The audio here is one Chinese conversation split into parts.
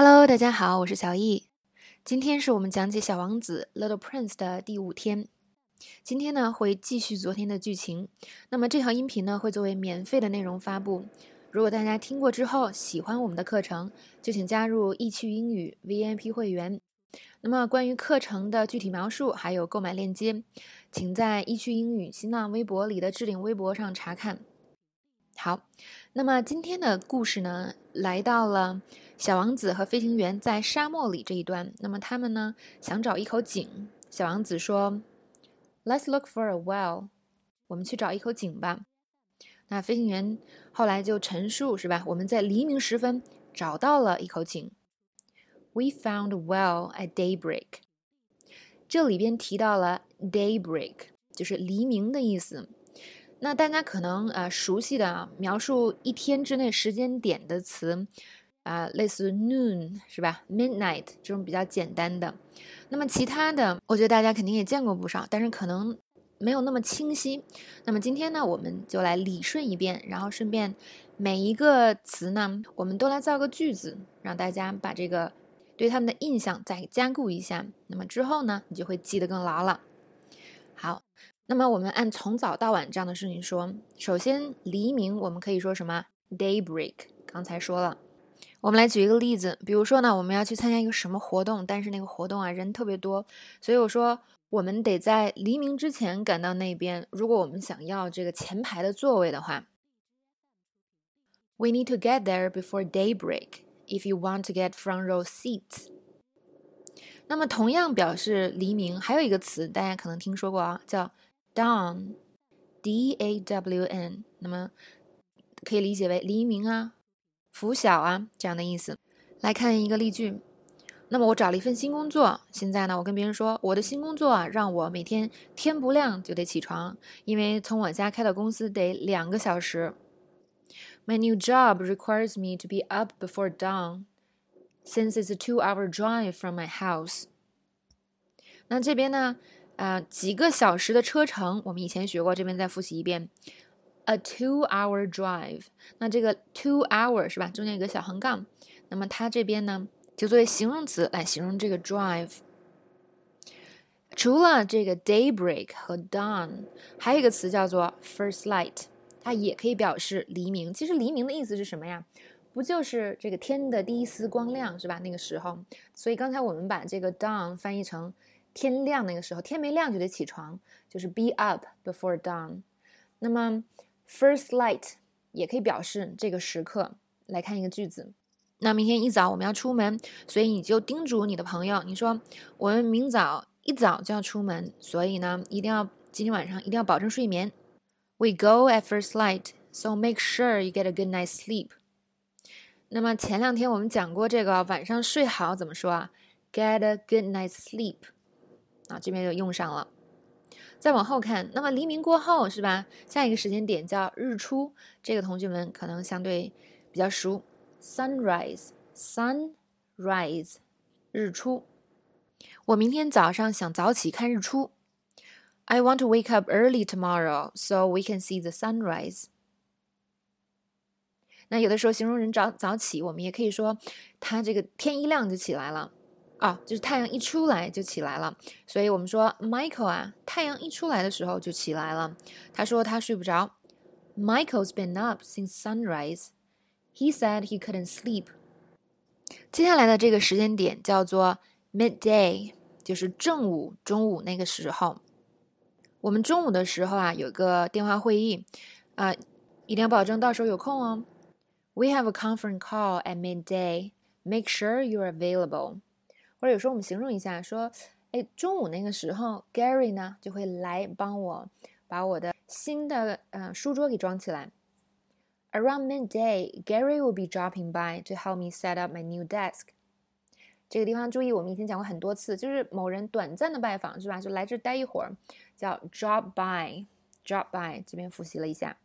Hello，大家好，我是小易。今天是我们讲解《小王子》（Little Prince） 的第五天。今天呢，会继续昨天的剧情。那么这条音频呢，会作为免费的内容发布。如果大家听过之后喜欢我们的课程，就请加入易趣英语 VIP 会员。那么关于课程的具体描述还有购买链接，请在易趣英语新浪微博里的置顶微博上查看。好，那么今天的故事呢，来到了小王子和飞行员在沙漠里这一段。那么他们呢，想找一口井。小王子说：“Let's look for a well。”我们去找一口井吧。那飞行员后来就陈述是吧？我们在黎明时分找到了一口井。We found a well at daybreak。这里边提到了 daybreak，就是黎明的意思。那大家可能呃熟悉的描述一天之内时间点的词，啊，类似 noon 是吧？midnight 这种比较简单的。那么其他的，我觉得大家肯定也见过不少，但是可能。没有那么清晰，那么今天呢，我们就来理顺一遍，然后顺便每一个词呢，我们都来造个句子，让大家把这个对他们的印象再加固一下。那么之后呢，你就会记得更牢了。好，那么我们按从早到晚这样的顺序说。首先，黎明我们可以说什么？Daybreak。刚才说了，我们来举一个例子，比如说呢，我们要去参加一个什么活动，但是那个活动啊人特别多，所以我说。我们得在黎明之前赶到那边。如果我们想要这个前排的座位的话，We need to get there before daybreak if you want to get front row seats。那么同样表示黎明，还有一个词大家可能听说过啊，叫 dawn，D-A-W-N。那么可以理解为黎明啊、拂晓啊这样的意思。来看一个例句。那么我找了一份新工作，现在呢，我跟别人说，我的新工作啊，让我每天天不亮就得起床，因为从我家开到公司得两个小时。My new job requires me to be up before dawn, since it's a two-hour drive from my house。那这边呢，呃，几个小时的车程，我们以前学过，这边再复习一遍，a two-hour drive。那这个 two-hour 是吧？中间有个小横杠，那么它这边呢？就作为形容词来形容这个 drive。除了这个 daybreak 和 dawn，还有一个词叫做 first light，它也可以表示黎明。其实黎明的意思是什么呀？不就是这个天的第一丝光亮是吧？那个时候，所以刚才我们把这个 dawn 翻译成天亮那个时候，天没亮就得起床，就是 be up before dawn。那么 first light 也可以表示这个时刻。来看一个句子。那明天一早我们要出门，所以你就叮嘱你的朋友，你说我们明早一早就要出门，所以呢，一定要今天晚上一定要保证睡眠。We go at first light, so make sure you get a good night's sleep。那么前两天我们讲过这个晚上睡好怎么说啊？Get a good night's sleep。啊，这边就用上了。再往后看，那么黎明过后是吧？下一个时间点叫日出，这个同学们可能相对比较熟。Sunrise, sunrise，日出。我明天早上想早起看日出。I want to wake up early tomorrow so we can see the sunrise。那有的时候形容人早早起，我们也可以说他这个天一亮就起来了啊，就是太阳一出来就起来了。所以我们说 Michael 啊，太阳一出来的时候就起来了。他说他睡不着。Michael's been up since sunrise. He said he couldn't sleep. 接下来的这个时间点叫做 midday，就是正午、中午那个时候。我们中午的时候啊，有个电话会议，啊，一定要保证到时候有空哦。We have a conference call at midday. Make sure you're available. 或者有时候我们形容一下，说，哎，中午那个时候，Gary 呢就会来帮我把我的新的呃书桌给装起来。Around midday, Gary will be dropping by to help me set up my new desk. 这个地方注意，我们以前讲过很多次，就是某人短暂的拜访，是吧？就来这待一会儿，叫 drop by。drop by 这边复习了一下。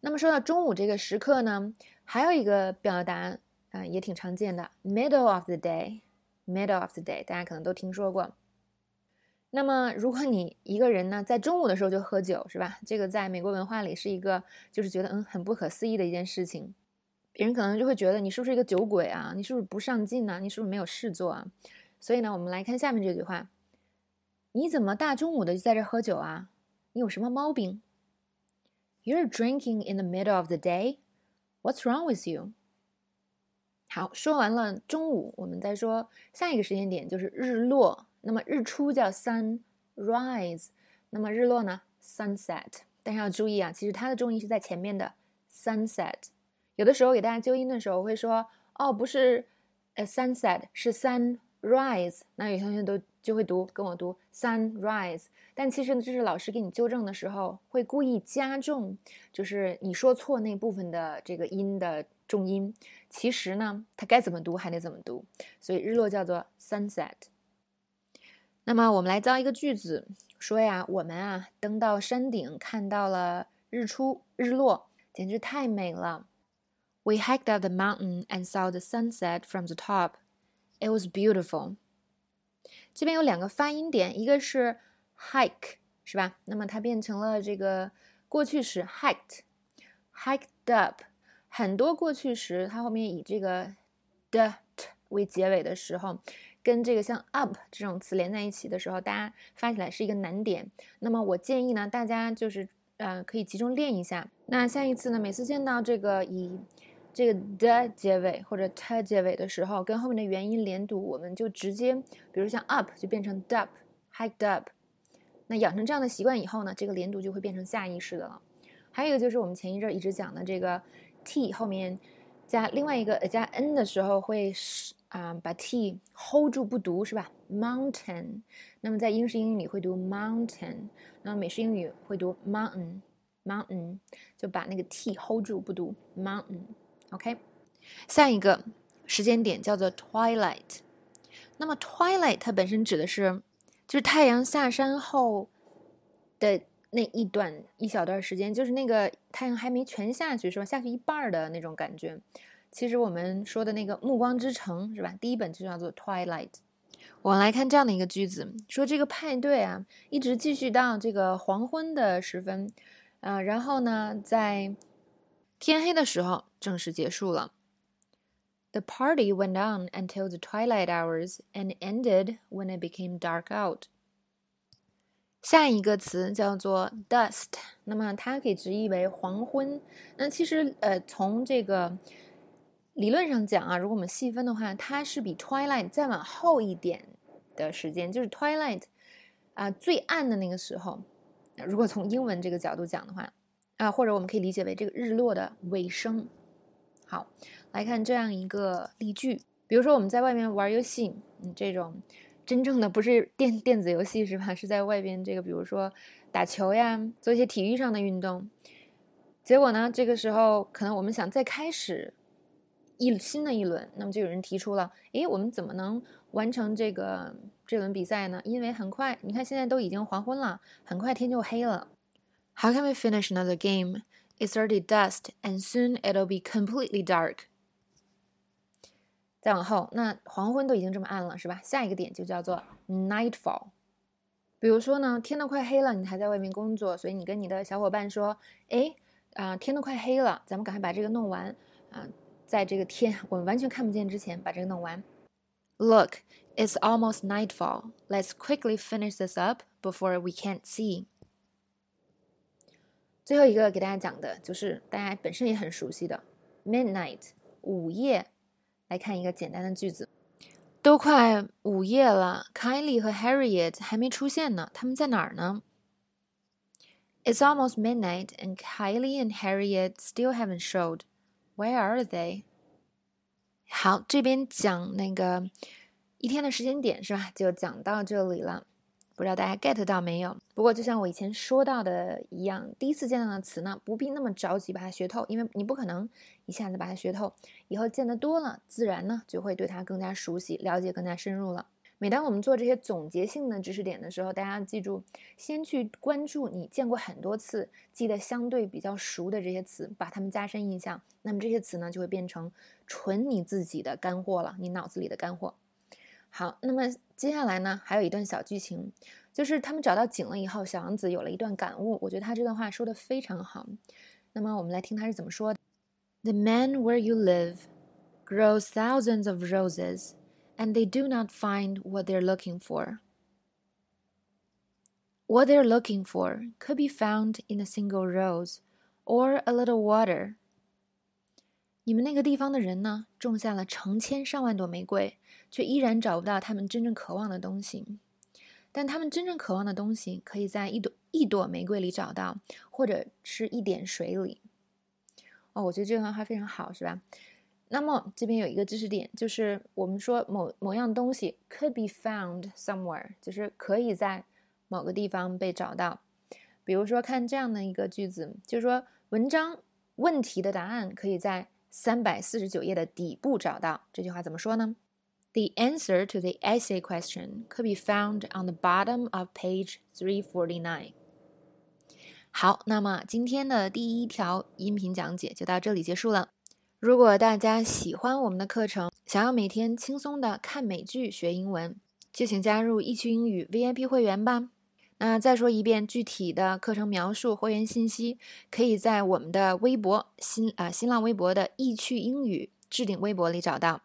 那么说到中午这个时刻呢，还有一个表达啊，也挺常见的，middle of the day。Middle of the day，大家可能都听说过。那么，如果你一个人呢，在中午的时候就喝酒，是吧？这个在美国文化里是一个，就是觉得嗯很不可思议的一件事情。别人可能就会觉得你是不是一个酒鬼啊？你是不是不上进啊？你是不是没有事做啊？所以呢，我们来看下面这句话：你怎么大中午的就在这喝酒啊？你有什么毛病？You're drinking in the middle of the day. What's wrong with you? 好，说完了中午，我们再说下一个时间点，就是日落。那么日出叫 sunrise，那么日落呢 sunset。但是要注意啊，其实它的重音是在前面的 sunset。有的时候给大家纠音的时候，会说哦，不是，呃，sunset 是 sunrise。那有同学都就会读，跟我读 sunrise。但其实呢，这是老师给你纠正的时候，会故意加重，就是你说错那部分的这个音的重音。其实呢，它该怎么读还得怎么读。所以日落叫做 sunset。那么我们来造一个句子，说呀，我们啊登到山顶，看到了日出日落，简直太美了。We hiked up the mountain and saw the sunset from the top. It was beautiful. 这边有两个发音点，一个是 hike，是吧？那么它变成了这个过去时 hiked，hiked up。很多过去时它后面以这个的 t 为结尾的时候，跟这个像 up 这种词连在一起的时候，大家发起来是一个难点。那么我建议呢，大家就是呃可以集中练一下。那下一次呢，每次见到这个以这个的结尾或者 t 结尾的时候，跟后面的元音连读，我们就直接，比如像 up 就变成 dup，hiked up。那养成这样的习惯以后呢，这个连读就会变成下意识的了。还有一个就是我们前一阵一直讲的这个 t 后面加另外一个加 n 的时候，会啊把 t hold 住不读是吧？mountain。那么在英式英语里会读 mountain，那么美式英语会读 mountain，mountain 就把那个 t hold 住不读 mountain。OK，下一个时间点叫做 twilight。那么 twilight 它本身指的是，就是太阳下山后的那一段一小段时间，就是那个太阳还没全下去，是吧？下去一半的那种感觉。其实我们说的那个《暮光之城》，是吧？第一本就叫做 twilight。我们来看这样的一个句子，说这个派对啊，一直继续到这个黄昏的时分，啊，然后呢，在天黑的时候正式结束了。The party went on until the twilight hours and ended when it became dark out. 下一个词叫做 dust，那么它可以直译为黄昏。那其实呃，从这个理论上讲啊，如果我们细分的话，它是比 twilight 再往后一点的时间，就是 twilight 啊最暗的那个时候。如果从英文这个角度讲的话。啊，或者我们可以理解为这个日落的尾声。好，来看这样一个例句，比如说我们在外面玩游戏，嗯，这种真正的不是电电子游戏是吧？是在外边这个，比如说打球呀，做一些体育上的运动。结果呢，这个时候可能我们想再开始一新的一轮，那么就有人提出了，诶，我们怎么能完成这个这轮比赛呢？因为很快，你看现在都已经黄昏了，很快天就黑了。How can we finish another game? It's already dusk, and soon it'll be completely dark. 再往后，那黄昏都已经这么暗了，是吧？下一个点就叫做 nightfall。比如说呢，天都快黑了，你还在外面工作，所以你跟你的小伙伴说：“哎，啊，天都快黑了，咱们赶快把这个弄完啊，在这个天我们完全看不见之前把这个弄完。” Look, it's almost nightfall. Let's quickly finish this up before we can't see. 最后一个给大家讲的就是大家本身也很熟悉的 midnight 午夜。来看一个简单的句子：都快午夜了，Kylie 和 Harriet 还没出现呢，他们在哪儿呢？It's almost midnight and Kylie and Harriet still haven't showed. Where are they? 好，这边讲那个一天的时间点是吧？就讲到这里了。不知道大家 get 到没有？不过就像我以前说到的一样，第一次见到的词呢，不必那么着急把它学透，因为你不可能一下子把它学透。以后见得多了，自然呢就会对它更加熟悉，了解更加深入了。每当我们做这些总结性的知识点的时候，大家记住，先去关注你见过很多次、记得相对比较熟的这些词，把它们加深印象。那么这些词呢，就会变成纯你自己的干货了，你脑子里的干货。好，那么接下来呢，还有一段小剧情，就是他们找到井了以后，小王子有了一段感悟。我觉得他这段话说的非常好。那么我们来听他是怎么说的 The man where you live grows thousands of roses, and they do not find what they're looking for. What they're looking for could be found in a single rose or a little water. 你们那个地方的人呢，种下了成千上万朵玫瑰，却依然找不到他们真正渴望的东西。但他们真正渴望的东西，可以在一朵一朵玫瑰里找到，或者是一点水里。哦，我觉得这段话非常好，是吧？那么这边有一个知识点，就是我们说某某样东西 could be found somewhere，就是可以在。某个地方被找到，比如说看这样的一个句子，就是说文章问题的答案可以在三百四十九页的底部找到。这句话怎么说呢？The answer to the essay question could be found on the bottom of page three forty nine。好，那么今天的第一条音频讲解就到这里结束了。如果大家喜欢我们的课程，想要每天轻松的看美剧学英文，就请加入易趣英语 VIP 会员吧。那再说一遍，具体的课程描述、会员信息，可以在我们的微博新啊新浪微博的易趣英语置顶微博里找到。